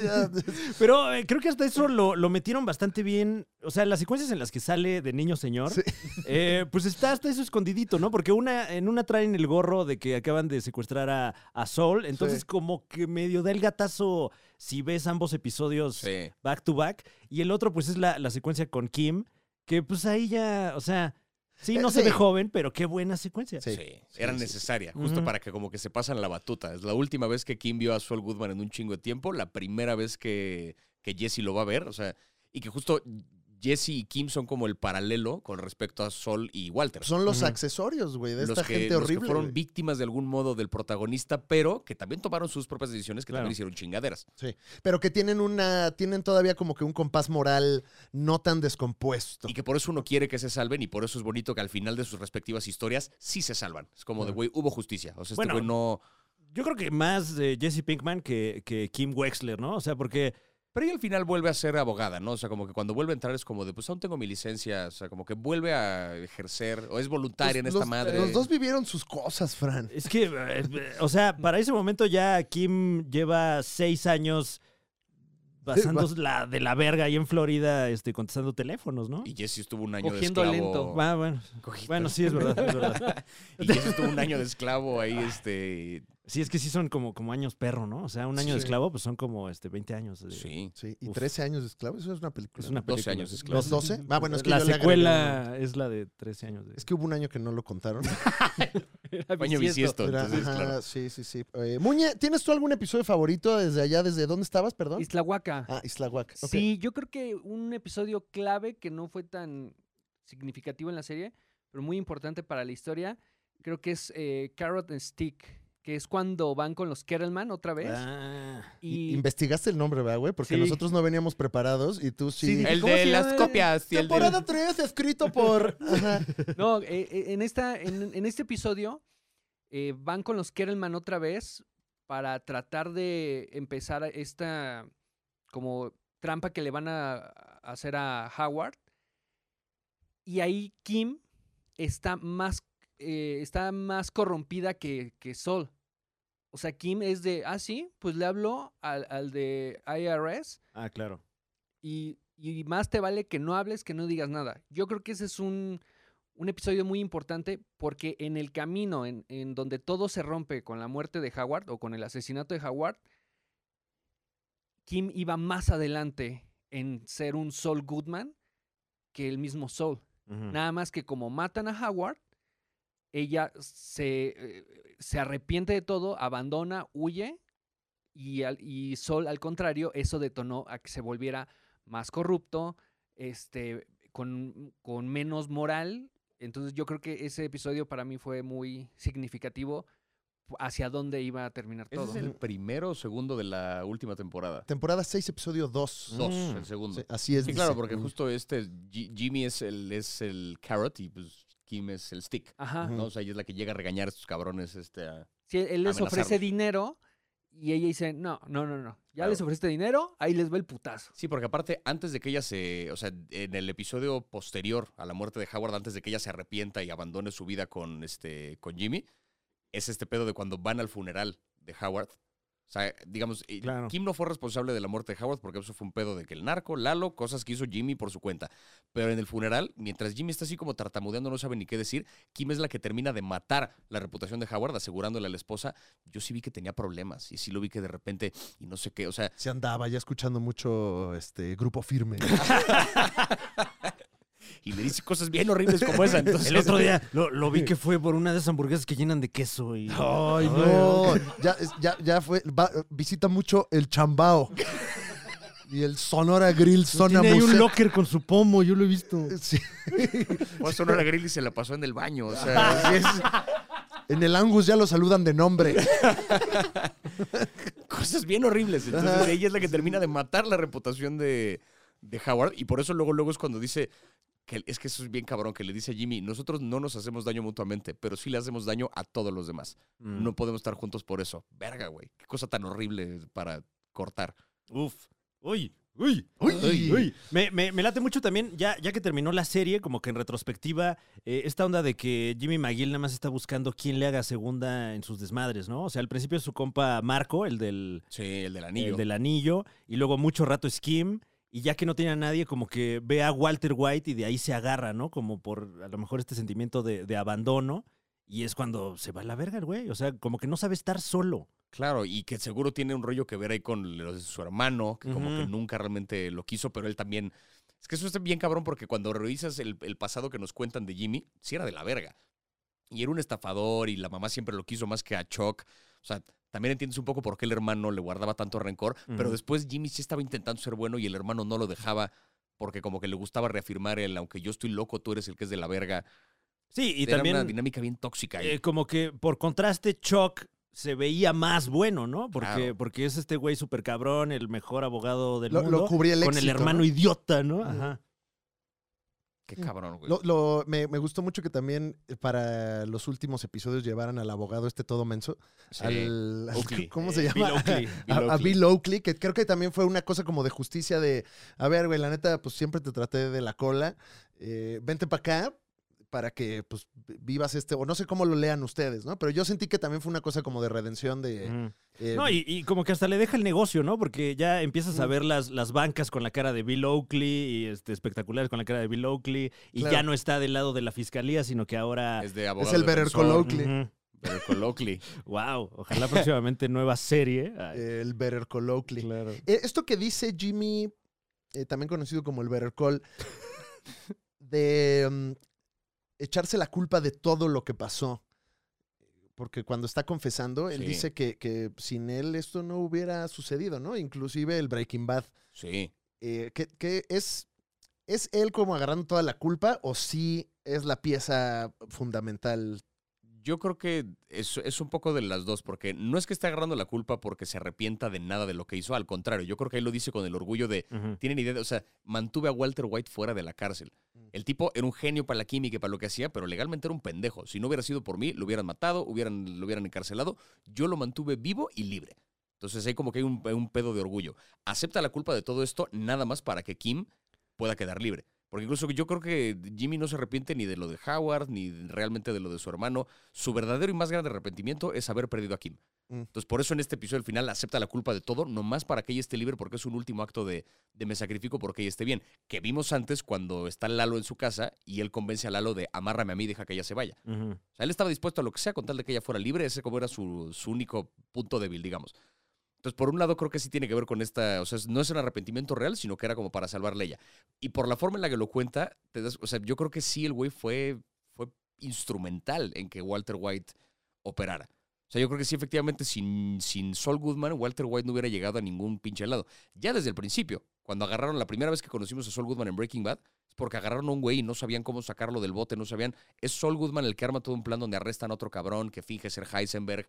Pero eh, creo que hasta eso lo, lo metieron bastante bien. O sea, las secuencias en las que sale de niño señor, Sí. eh, pues está hasta eso escondidito, ¿no? Porque una, en una traen el gorro de que acaban de secuestrar a, a Sol. Entonces, Sí. como que medio da el gatazo si ves ambos episodios Sí. back to back. Y el otro, pues, es la, la secuencia con Kim, que pues ahí ya, o sea, sí, no Eh, se ve joven, pero qué buena secuencia. Sí. Sí, era sí. necesaria, justo para que como que se pasan la batuta. Es la última vez que Kim vio a Saul Goodman en un chingo de tiempo, la primera vez que, que Jesse lo va a ver, o sea, y que justo Jesse y Kim son como el paralelo con respecto a Sol y Walter. Son los accesorios, güey, de los esta que, gente los que horrible. fueron víctimas de algún modo del protagonista, pero que también tomaron sus propias decisiones que Claro. también hicieron chingaderas. Pero que tienen una, tienen todavía como que un compás moral no tan descompuesto. Y que por eso uno quiere que se salven y por eso es bonito que al final de sus respectivas historias sí se salvan. Es como de, güey, hubo justicia. O sea, este Bueno, güey no... Yo creo que más eh, Jesse Pinkman que, que Kim Wexler, ¿no? O sea, porque Pero ella al final vuelve a ser abogada, ¿no? O sea, como que cuando vuelve a entrar es como de, pues aún tengo mi licencia, o sea, como que vuelve a ejercer, o es voluntaria Los- en esta los- madre. Los dos vivieron sus cosas, Fran. Es que, eh, o sea, para ese momento ya Kim lleva seis años pasando la de la verga ahí en Florida, este, contestando teléfonos, ¿no? Y Jesse estuvo un año Cogiendo de esclavo. lento. Ah, bueno, Cogiendo- bueno, sí es verdad, es verdad. Y Jesse estuvo un año de esclavo ahí, este... Sí, es que sí son como, como años perro, ¿no? O sea, un año de esclavo, pues son como este 20 años. de- Sí. Sí, y Uf. 13 años de esclavo, eso es una película. Es una 12 película. años de esclavo. ¿Los 12? Ah, bueno, es que la yo le secuela es la de 13 años. De... Es que hubo un año que no lo contaron. Era Año bisiesto, Era- entonces, ajá, claro. Sí, sí, sí. Eh, Muñe, ¿tienes tú algún episodio favorito desde allá? ¿Desde dónde estabas, perdón? Islahuaca. Ah, Islahuac. ok. Sí, yo creo que un episodio clave que no fue tan significativo en la serie, pero muy importante para la historia, creo que es eh, Carrot and Stick, que es cuando van con los Kettleman otra vez. Ah, y Investigaste el nombre, ¿verdad, güey? Porque Sí. nosotros no veníamos preparados y tú sí. Sí, dije, El ¿cómo de las copias y el de... Temporada 3, escrito por. Ajá. No, eh, eh, en, esta, en, en este episodio eh, van con los Kettleman otra vez para tratar de empezar esta como trampa que le van a, a hacer a Howard. Y ahí Kim está más, eh, está más corrompida que, que Sol. O sea, Kim es de, ah, sí, pues le hablo al, al de IRS ah, claro. y, y más te vale que no hables, que no digas nada. Yo creo que ese es un, un episodio muy importante porque en el camino en, en donde todo se rompe con la muerte de Howard o con el asesinato de Howard, Kim iba más adelante en ser un Saul Goodman que el mismo Saul. Ujú. Nada más que como matan a Howard, ella se, eh, se arrepiente de todo, abandona, huye y, al- y Sol, al contrario, eso detonó a que se volviera más corrupto, este, con, con menos moral. Entonces yo creo que ese episodio para mí fue muy significativo hacia dónde iba a terminar ¿Ese todo. es el primero o segundo de la última temporada? Temporada 6, episodio 2. Dos, Mm. el segundo. así es. Sí, claro, porque justo este, Ji- Jimmy es el, es el carrot y pues Kim es el stick. Ajá. ¿no? O sea, ella es la que llega a regañar a estos cabrones este, a- Sí, él les ofrece dinero y ella dice, no, no, no, no. Ya Claro. les ofreciste dinero, ahí les va el putazo. Sí, porque aparte, antes de que ella se. O sea, en el episodio posterior a la muerte de Howard, antes de que ella se arrepienta y abandone su vida con, este, con Jimmy, es este pedo de cuando van al funeral de Howard. O sea, digamos, eh, Claro. Kim no fue responsable de la muerte de Howard porque eso fue un pedo de que el narco, Lalo, cosas que hizo Jimmy por su cuenta. Pero en el funeral, mientras Jimmy está así como tartamudeando, no sabe ni qué decir, Kim es la que termina de matar la reputación de Howard, asegurándole a la esposa. Yo sí vi que tenía problemas y sí lo vi que de repente, y no sé qué, o sea, Se andaba ya escuchando mucho este grupo firme. y le dice cosas bien horribles como esa. Entonces, El otro día lo, lo vi que fue por una de esas hamburguesas que llenan de queso y... Ay, no. Ya, ya, ya fue. va- visita mucho el Chambao. Y el Sonora Grill Zona Tiene ahí un locker con su pomo, yo lo he visto. Sí. A Sonora Grill y se la pasó en el baño. O sea, es En el Angus ya lo saludan de nombre. cosas bien horribles. Entonces ella es la que termina de matar la reputación de, de Howard. Y por eso luego, luego es cuando dice que es que eso es bien cabrón, que le dice a Jimmy, nosotros no nos hacemos daño mutuamente, pero sí le hacemos daño a todos los demás. Mm. No podemos estar juntos por eso. Verga, güey. Qué cosa tan horrible para cortar. Uf. Uy, uy. Uy. Uy, uy. Me, me- me late mucho también, ya, ya que terminó la serie, como que en retrospectiva, eh, esta onda de que Jimmy McGill nada más está buscando quién le haga segunda en sus desmadres, ¿no? O sea, al principio es su compa Marco, el del, Sí, el del anillo. el del anillo, y luego mucho rato Skim, y ya que no tiene a nadie, como que ve a Walter White y de ahí se agarra, ¿no? Como por a lo mejor este sentimiento de, de abandono, y es cuando se va a la verga el güey, o sea, como que no sabe estar solo. Claro, y que seguro tiene un rollo que ver ahí con los de su hermano, que como que nunca realmente lo quiso, pero él también. Es que eso está bien cabrón porque cuando revisas el, el pasado que nos cuentan de Jimmy, sí era de la verga. Y era un estafador y la mamá siempre lo quiso más que a Chuck. O sea, también entiendes un poco por qué el hermano le guardaba tanto rencor, pero después Jimmy sí estaba intentando ser bueno y el hermano no lo dejaba porque como que le gustaba reafirmar el, aunque yo estoy loco, tú eres el que es de la verga. Sí, y era también... una dinámica bien tóxica. ahí. Eh, como que por contraste, Chuck se veía más bueno, ¿no? Porque, Claro. porque es este güey súper cabrón, el mejor abogado del Lo, mundo. lo cubría el con el hermano ¿no? idiota, ¿no? Ajá. Qué cabrón, güey. Lo- lo- me, me gustó mucho que también eh, para los últimos episodios llevaran al abogado este todo menso. Sí. al. ¿Cómo Eh, se llama? Bill Oakley. a. Bill Oakley, que creo que también fue una cosa como de justicia de, a ver, güey, la neta, pues siempre te traté de la cola, eh, vente para acá para que pues vivas este, o no sé cómo lo lean ustedes, ¿no? Pero yo sentí que también fue una cosa como de redención de... Ujú. eh, No, y, y como que hasta le deja el negocio, ¿no? Porque ya empiezas a ver las, las bancas con la cara de Bill Oakley y este, espectaculares con la cara de Bill Oakley. Y Claro. ya no está del lado de la fiscalía, sino que ahora. Es de abogado. es el Better Call. Oakley. Ujú. Better Call Oakley. Wow. Ojalá próximamente nueva serie. Ay, El Better Call Oakley. claro. Eh, esto que dice Jimmy, eh, también conocido como el Better Call, de mm, echarse la culpa de todo lo que pasó. Porque cuando está confesando, él Sí. dice que, que sin él esto no hubiera sucedido, ¿no? Inclusive el Breaking Bad. Sí. Eh, que, que es, ¿Es él como agarrando toda la culpa o sí es la pieza fundamental? Yo creo que es, es un poco de las dos, porque no es que esté agarrando la culpa porque se arrepienta de nada de lo que hizo, al contrario, yo creo que ahí lo dice con el orgullo de, Ujú. tienen idea, de- o sea, mantuve a Walter White fuera de la cárcel. El tipo era un genio para la química y para lo que hacía, pero legalmente era un pendejo. Si no hubiera sido por mí, lo hubieran matado, hubieran, lo hubieran encarcelado. Yo lo mantuve vivo y libre. Entonces ahí como que hay un, un pedo de orgullo. Acepta la culpa de todo esto nada más para que Kim pueda quedar libre. Porque incluso yo creo que Jimmy no se arrepiente ni de lo de Howard, ni realmente de lo de su hermano. Su verdadero y más grande arrepentimiento es haber perdido a Kim. Mm. Entonces, por eso en este episodio al final acepta la culpa de todo, nomás para que ella esté libre, porque es un último acto de, de me sacrifico porque ella esté bien. Que vimos antes cuando está Lalo en su casa y él convence a Lalo de amárrame a mí, deja que ella se vaya. O sea, él estaba dispuesto a lo que sea con tal de que ella fuera libre, ese como era su, su único punto débil, digamos. Entonces, por un lado, creo que sí tiene que ver con esta, o sea, no es un arrepentimiento real, sino que era como para salvarle ella. Y por la forma en la que lo cuenta, te das- o sea, yo creo que sí el güey fue, fue instrumental en que Walter White operara. O sea, yo creo que sí, efectivamente, sin, sin Saul Goodman, Walter White no hubiera llegado a ningún pinche lado. Ya desde el principio, cuando agarraron, la primera vez que conocimos a Saul Goodman en Breaking Bad, es porque agarraron a un güey y no sabían cómo sacarlo del bote, no sabían. Es Saul Goodman el que arma todo un plan donde arrestan a otro cabrón que finge ser Heisenberg.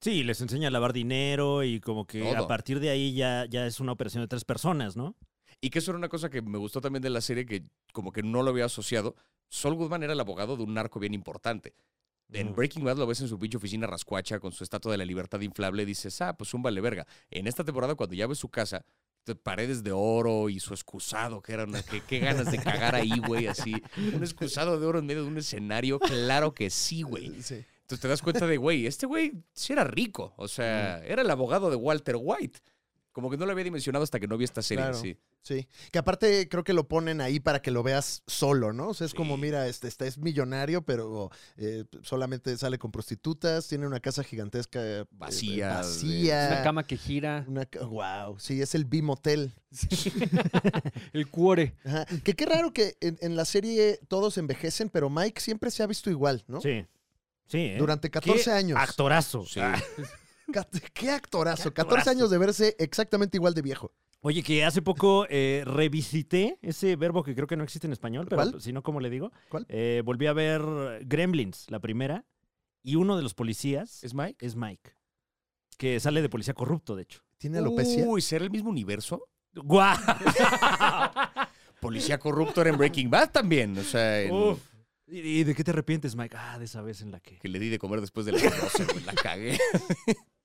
Sí, les enseña a lavar dinero y como que Todo. a partir de ahí ya, ya es una operación de tres personas, ¿no? Y que eso era una cosa que me gustó también de la serie, que como que no lo había asociado. Saul Goodman era el abogado de un narco bien importante. En. Breaking Bad lo ves en su pinche oficina rascuacha con su estatua de la libertad inflable. Dices, ah, pues un vale verga. En esta temporada, cuando ya ves su casa, de paredes de oro y su excusado, que era una. que- Qué ganas de cagar ahí, güey, así. Un excusado de oro en medio de un escenario. Claro que sí, güey. Sí. Entonces te das cuenta de, güey, este güey sí era rico. O sea, era el abogado de Walter White. Como que no lo había dimensionado hasta que no vi esta serie. Claro. Sí. Sí, que aparte creo que lo ponen ahí para que lo veas solo, ¿no? O sea, es como, Sí. mira, este, este es millonario, pero eh, solamente sale con prostitutas, tiene una casa gigantesca eh, Vacía, de- vacía. Una cama que gira. Una wow, sí, es el B-Motel. El cuore. Ajá. Que qué raro que en, en la serie todos envejecen, pero Mike siempre se ha visto igual, ¿no? Sí. Sí. ¿eh? Durante 14 Qué años. Actorazo. Sí. Ah. Qué actorazo. Qué 14 actorazo. años de verse exactamente igual de viejo. Oye, que hace poco eh, revisité ese verbo que creo que no existe en español, pero si no, ¿cómo le digo? ¿Cuál? Eh, volví a ver Gremlins, la primera, y uno de los policías ¿Es Mike? es Mike, que sale de policía corrupto, de hecho. ¿Tiene alopecia? Uy, ¿será el mismo universo? ¡Guau! Policía corrupto era en Breaking Bad también. O sea, en- Uf. ¿Y, de qué te arrepientes, Mike? Ah, de esa vez en la que... que le di de comer después de las 12, güey. La cagué.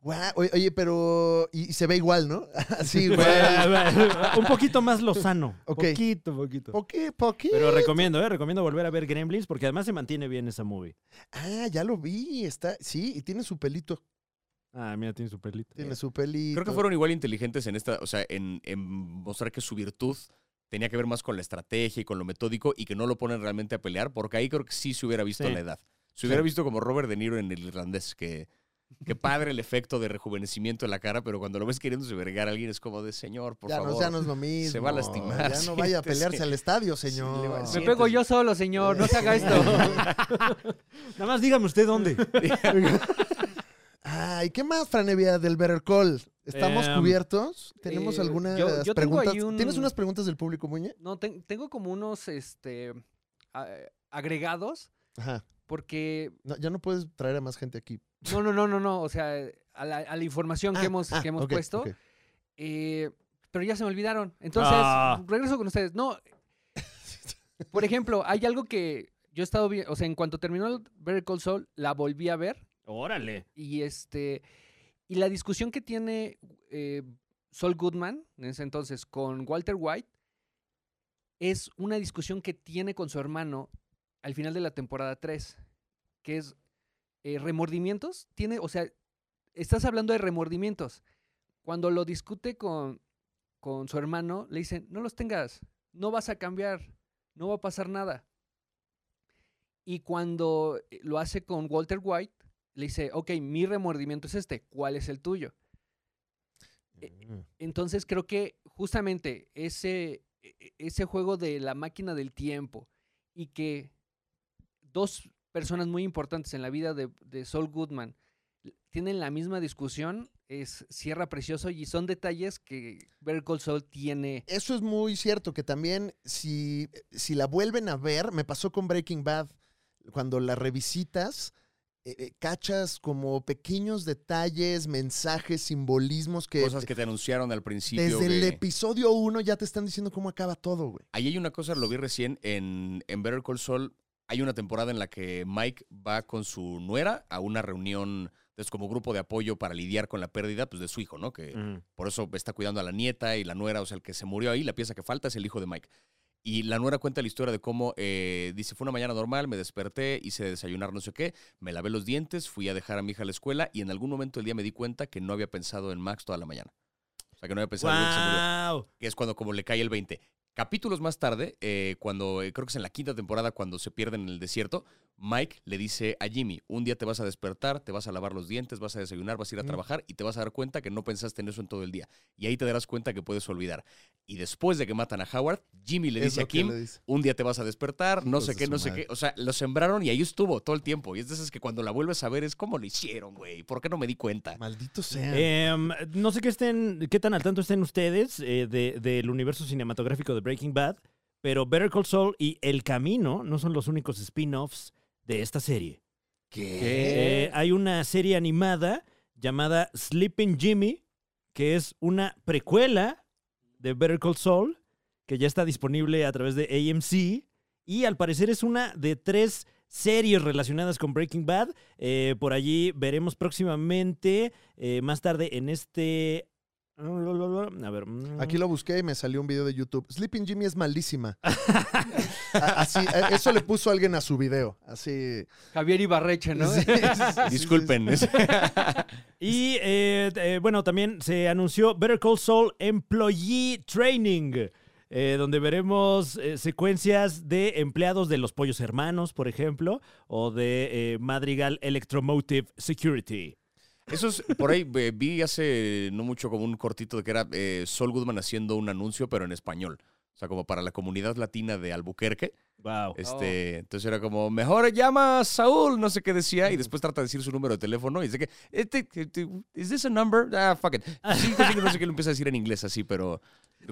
Guau, oye, pero. Y, y se ve igual, ¿no? Así, güey. un poquito más lozano. Ok. Poquito, poquito. Poquí, poquí. Pero recomiendo, ¿eh? Recomiendo volver a ver Gremlins porque además se mantiene bien esa movie. Ah, ya lo vi. Está. Sí, y tiene su pelito. Ah, mira, tiene su perlito. Tiene su pelito. Creo que fueron igual inteligentes en esta, o sea, en, en mostrar que su virtud tenía que ver más con la estrategia y con lo metódico y que no lo ponen realmente a pelear, porque ahí creo que sí se hubiera visto Sí. la edad. Se hubiera visto como Robert De Niro en el irlandés, que, que padre el efecto de rejuvenecimiento en la cara, pero cuando lo ves queriéndose vergar a alguien es como de señor, por ya, favor. no, ya no es lo mismo. Se va a lastimar, Ya no vaya a pelearse al estadio, señor. Me pego yo solo, señor. No se haga esto. Nada más dígame usted dónde. Ay, ¿qué más, Franevia, del Better Call? ¿Estamos Em, cubiertos? ¿Tenemos eh, algunas yo- yo tengo preguntas? un- ¿Tienes unas preguntas del público, Muñe? No, ten- tengo como unos este, a- agregados Ajá. porque... No, ya no puedes traer a más gente aquí. No, no, no, no, no. O sea, a la, a la información Ah, que hemos, ah, que hemos puesto. eh, pero ya se me olvidaron. Entonces, Ah. regreso con ustedes. No, por ejemplo, hay algo que yo he estado viendo, o sea, en cuanto terminó el Better Call Saul, la volví a ver Órale. y este y la discusión que tiene eh, Saul Goodman en ese entonces con Walter White es una discusión que tiene con su hermano al final de la temporada 3, que es eh, remordimientos. Tiene, o sea, estás hablando de remordimientos. Cuando lo discute con, con su hermano, le dicen, no los tengas, no vas a cambiar, no va a pasar nada. Y cuando eh, lo hace con Walter White, le dice, ok, mi remordimiento es este, ¿cuál es el tuyo? Eh, Mm. Entonces creo que justamente ese, e- e- ese juego de la máquina del tiempo y que dos personas muy importantes en la vida de, de Saul Goodman tienen la misma discusión es cierra precioso y son detalles que Better Call Saul tiene. Eso es muy cierto, que también si, si la vuelven a ver, me pasó con Breaking Bad, cuando la revisitas, eh, eh, cachas como pequeños detalles, mensajes, simbolismos que, Cosas que te anunciaron al principio. desde el episodio 1 ya te están diciendo cómo acaba todo, güey. Ahí hay una cosa, lo vi recién en, en Better Call Saul. Hay una temporada en la que Mike va con su nuera a una reunión, es como grupo de apoyo para lidiar con la pérdida pues, de su hijo, ¿no? Que por eso está cuidando a la nieta y la nuera, o sea, el que se murió ahí, la pieza que falta es el hijo de Mike. Y la nuera cuenta la historia de cómo, eh, dice, fue una mañana normal, me desperté, hice desayunar no sé qué, me lavé los dientes, fui a dejar a mi hija a la escuela y en algún momento del día me di cuenta que no había pensado en Max toda la mañana. O sea, que no había pensado en el güey que se murió ¡Wow! que es cuando como le cae el 20. Capítulos más tarde, eh, cuando eh, creo que es en la quinta temporada, cuando se pierden en el desierto, Mike le dice a Jimmy, un día te vas a despertar, te vas a lavar los dientes, vas a desayunar, vas a ir a trabajar y te vas a dar cuenta que no pensaste en eso en todo el día. Y ahí te darás cuenta que puedes olvidar. Y después de que matan a Howard, Jimmy le Es dice a Kim, dice. un día te vas a despertar, no sé qué, no sé madre. qué. O sea, lo sembraron y ahí estuvo todo el tiempo. Y es de esas que cuando la vuelves a ver es como lo hicieron, güey. ¿Por qué no me di cuenta? Maldito sea. Em, no sé qué estén, qué tan al tanto estén ustedes eh, de- del universo cinematográfico de Breaking Bad, pero Better Call Saul y El Camino no son los únicos spin-offs de esta serie. ¿Qué? Eh, hay una serie animada llamada Sleeping Jimmy, que es una precuela de Better Call Saul, que ya está disponible a través de AMC, y al parecer es una de tres series relacionadas con Breaking Bad. Eh, por allí veremos próximamente, eh, más tarde en este... A ver. mm, Aquí lo busqué y me salió un video de YouTube. Sleeping Jimmy es malísima. Así, eso le puso alguien a su video. Así. Javier Ibarreche, ¿no? Sí, sí, sí, sí, sí. Disculpen. Y eh, eh, bueno, también se anunció Better Call Saul Employee Training, eh, donde veremos eh, secuencias de empleados de los Pollos Hermanos, por ejemplo, o de eh, Madrigal Electromotive Security. Eso es, por ahí eh, vi hace no mucho como un cortito de que era eh, Sol Goodman haciendo un anuncio, pero en español. O sea, como para la comunidad latina de Albuquerque. Wow. Este, Entonces era como, mejor llama a Saúl, no sé qué decía, y después trata de decir su número de teléfono y dice que, este, este, ¿is this a number? Ah, fuck it. Sí, sí, no sé qué lo empieza a decir en inglés así, pero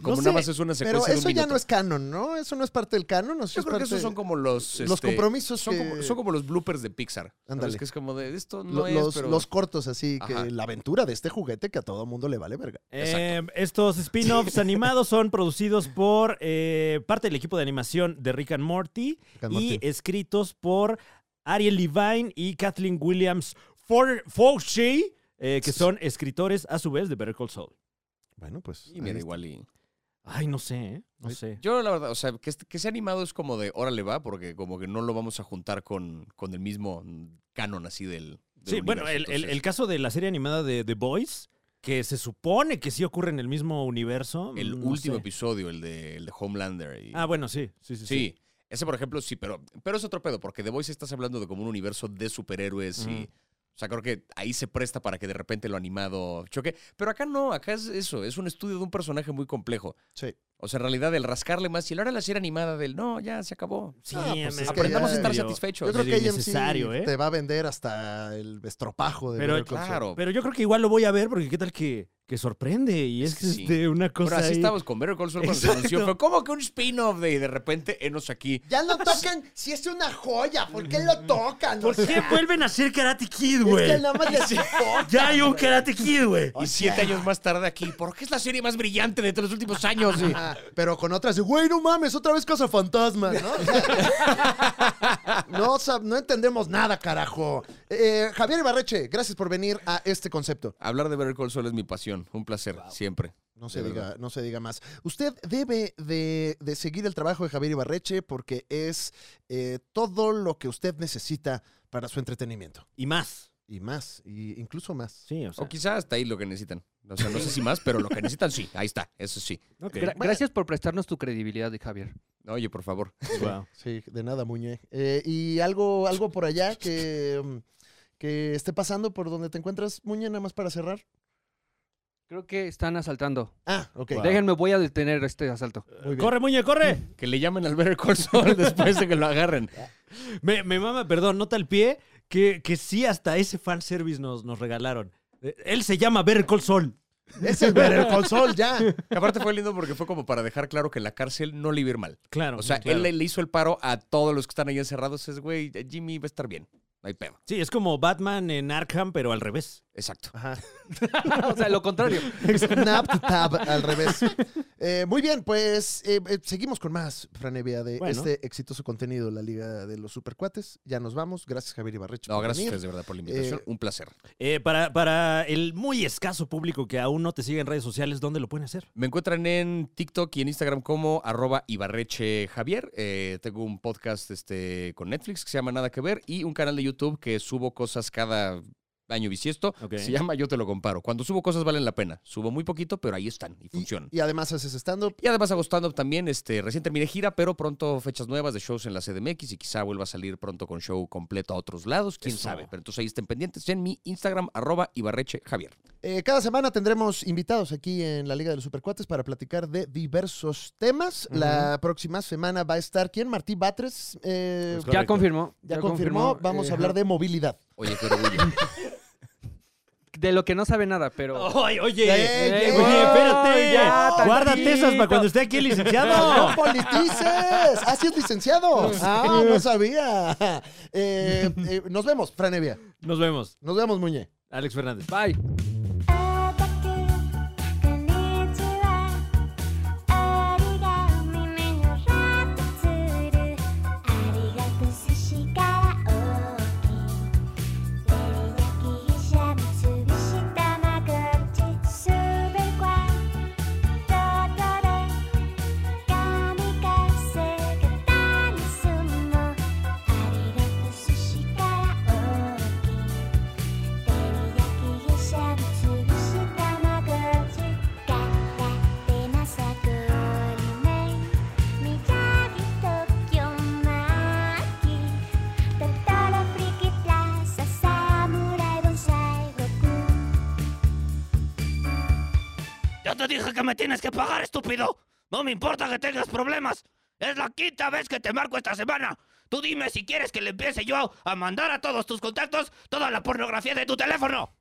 como No nada sé, más es una secuencia Pero de un eso ya minuto. no es canon, ¿no? Eso no es parte del canon. ¿o sí Yo es creo que parte- esos son como los... los este, compromisos son, que- como, son como los bloopers de Pixar. Ándale. Que es como de, esto no lo- es, los, pero... los cortos, así, que Ajá. la aventura de este juguete que a todo mundo le vale verga. Eh, estos spin-offs animados son producidos por eh, parte del equipo de animación de Rick and Morty Rick and y Morty. escritos por Ariel Levine y Kathleen Williams For- Fauci, eh, que son escritores a su vez de Better Call Saul. Bueno, pues. Y ahí mira, está. igual y... Ay, no sé, ¿eh? no sé. Yo, la verdad, o sea, que, este- que sea animado es como de, órale va, porque como que no lo vamos a juntar con, con el mismo canon así del... del Sí, bueno, universo, el, el- entonces- caso de la serie animada de The Boys, que se supone que sí ocurre en el mismo universo. El no último sé. episodio, el de, el de Homelander. y- Ah, bueno, sí, sí, sí. sí. sí. Ese, por ejemplo, sí, pero, pero es otro pedo, porque The Voice estás hablando de como un universo de superhéroes y... O sea, creo que ahí se presta para que de repente lo animado choque. Pero acá no, acá es eso, es un estudio de un personaje muy complejo. Sí. O sea, en realidad, el rascarle más y ahora la serie animada del no, ya se acabó. Sí, Ah, pues me- es que Aprendamos a estar medio- satisfechos. Yo creo que AMC innecesario, ¿eh? te va a vender hasta el estropajo de Pero. Claro. Pero yo creo que igual lo voy a ver porque qué tal que, que sorprende y es, Es que sí. este, una cosa Pero así ahí- estábamos con Better Call Saul cuando se anunció. Fue como que un spin-off de y de repente enos aquí. Ya no tocan, si es una joya, ¿por qué lo tocan? ¿Por qué vuelven a hacer Karate Kid, Es güey? que nada más les importa, Ya hay un. Karate Kid, güey. Y siete años más tarde aquí. ¿Por qué es la serie más brillante de todos los últimos años? Sí. Pero con otras de, güey, no mames, otra vez Casa Fantasma, ¿no? O sea, no, sab- no entendemos nada, carajo. Eh, Javier Ibarreche, gracias por venir a este concepto. Hablar de Better Call Saul es mi pasión. Un placer, siempre. No se, diga, no se diga más. Usted debe de, de seguir el trabajo de Javier Ibarreche porque es eh, todo lo que usted necesita para su entretenimiento. Y más. Y más, y incluso más. Sí, o sea. O quizás hasta ahí lo que necesitan. O sea, no sé si más, pero lo que necesitan sí. Ahí está, eso sí. Gra- gracias por prestarnos tu credibilidad, de Javier. Oye, por favor. Wow. Sí, de nada, Muñe. Eh, ¿Y algo, algo por allá que, que esté pasando por donde te encuentras, Muñe, nada más para cerrar? Creo que están asaltando. Ah, ok. Wow. Déjenme, voy a detener este asalto. Muy bien. ¡Corre, Muñe, corre! Que le llamen al Call Saul después de que lo agarren. Me, me mama, perdón, nota al pie, que, que sí hasta ese fanservice nos, nos regalaron. Eh, Él se llama Call Saul. Es el Better Call Saul, ya. Que aparte fue lindo porque fue como para dejar claro que en la cárcel no le iba a ir mal. Claro. O sea, claro. él le, le hizo el paro a todos los que están ahí encerrados. Es, güey, Jimmy va a estar bien. No hay pedo. Sí, es como Batman en Arkham, pero al revés. Exacto. Ajá. o sea, lo contrario. Snap tab al revés. Eh, muy bien, pues eh, eh, seguimos con más, Franevia, de Bueno. este exitoso contenido, la Liga de los Supercuates. Ya nos vamos. Gracias, Javier Ibarreche. No, gracias a ustedes de verdad por la invitación. Eh, Un placer. Eh, para, para el muy escaso público que aún no te sigue en redes sociales, ¿dónde lo pueden hacer? Me encuentran en TikTok y en Instagram como arroba Ibarreche Javier. Eh, tengo un podcast este, con Netflix que se llama Nada que Ver y un canal de YouTube que subo cosas cada año bisiesto. Ok. Se llama Yo te lo comparo. Cuando subo cosas valen la pena. Subo muy poquito, pero ahí están y funcionan. y además haces stand-up. Y además hago stand-up también. Este, recién terminé gira, pero pronto fechas nuevas de shows en la CDMX y quizá vuelva a salir pronto con show completo a otros lados. Quién Eso. sabe. Pero entonces ahí estén pendientes en mi Instagram, arroba Ibarreche Javier. Eh, cada semana tendremos invitados aquí en la Liga de los Supercuates para platicar de diversos temas. La próxima semana va a estar, ¿quién? Martí Batres. eh, Es Ya confirmó. ya confirmó. Vamos eh, a hablar de movilidad. Oye, qué orgullo. De lo que no sabe nada, pero... Oye, oye, Ey, oye, ey, espérate. ya, Guárdate esas para cuando esté aquí el ¡No licenciado. politices! ¡Ah, sí es licenciado! ¡Ah, no sabía! Eh, eh, nos vemos, Franevia. Nos vemos. Nos vemos, Muñe. Alex Fernández. Bye. Te dije que me tienes que pagar, estúpido. No me importa que tengas problemas. Es la quinta vez que te marco esta semana. Tú dime si quieres que le empiece yo a mandar a todos tus contactos toda la pornografía de tu teléfono.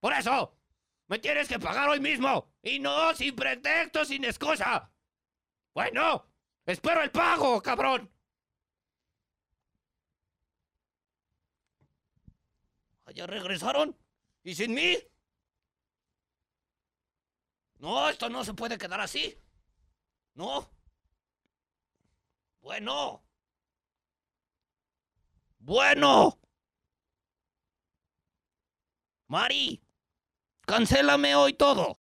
Por eso, me tienes que pagar hoy mismo. Y no sin pretexto, sin excusa. Bueno, espero el pago, cabrón. ¿Ya regresaron? ¿Y sin mí? No, esto no se puede quedar así. No. Bueno. Bueno. Mari, cancélame hoy todo.